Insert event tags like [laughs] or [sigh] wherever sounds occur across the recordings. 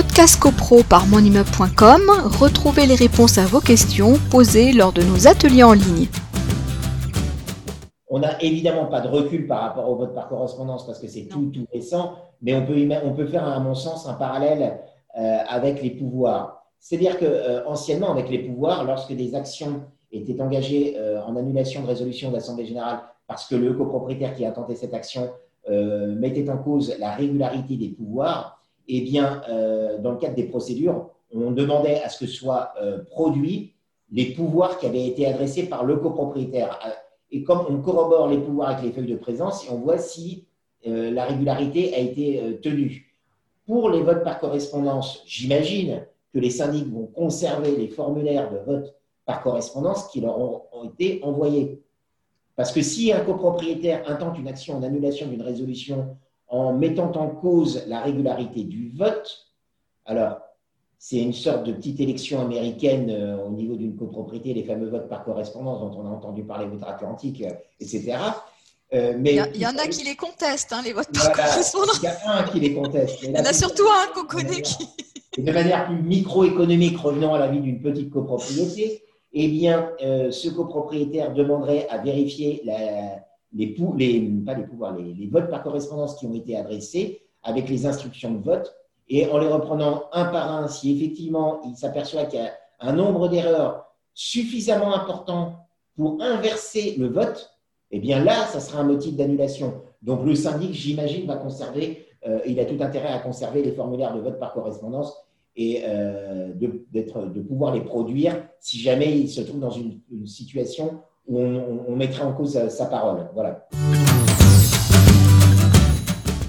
Podcast CoPro par monimmeuble.com, retrouvez les réponses à vos questions posées lors de nos ateliers en ligne. On n'a évidemment pas de recul par rapport au vote par correspondance parce que c'est tout, tout récent, mais on peut, on peut faire, à mon sens, un parallèle euh, avec les pouvoirs. C'est-à-dire qu'anciennement, euh, avec les pouvoirs, lorsque des actions étaient engagées euh, en annulation de résolution de l'Assemblée générale parce que le copropriétaire qui a tenté cette action mettait en cause la régularité des pouvoirs, eh bien, dans le cadre des procédures, on demandait à ce que soient produits les pouvoirs qui avaient été adressés par le copropriétaire. Et comme on corrobore les pouvoirs avec les feuilles de présence, on voit si la régularité a été tenue. Pour les votes par correspondance, j'imagine que les syndics vont conserver les formulaires de vote par correspondance qui leur ont, été envoyés. Parce que si un copropriétaire intente une action en annulation d'une résolution en mettant en cause la régularité du vote, alors c'est une sorte de petite élection américaine euh, au niveau d'une copropriété, les fameux votes par correspondance dont on a entendu parler outre-Atlantique, euh, etc. Euh, mais il y, en a qui les contestent, hein, les votes par correspondance. Il y a un qui les conteste. Il y en a surtout un qu'on connaît qui. [laughs] de manière plus microéconomique, revenant à la vie d'une petite copropriété, eh bien, euh, ce copropriétaire demanderait à vérifier la, les, les, pas les pouvoirs, les, les, votes par correspondance qui ont été adressés avec les instructions de vote. Et en les reprenant un par un, si effectivement il s'aperçoit qu'il y a un nombre d'erreurs suffisamment important pour inverser le vote, eh bien là, ça sera un motif d'annulation. Donc le syndic, j'imagine, va conserver, euh, il a tout intérêt à conserver les formulaires de vote par correspondance et euh, de, de, pouvoir les produire si jamais il se trouve dans une, situation on, mettrait en cause sa, sa parole. Voilà.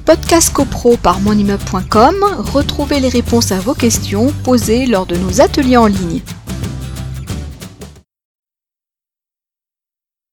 Podcast CoPro par monimmeuble.com, retrouvez les réponses à vos questions posées lors de nos ateliers en ligne.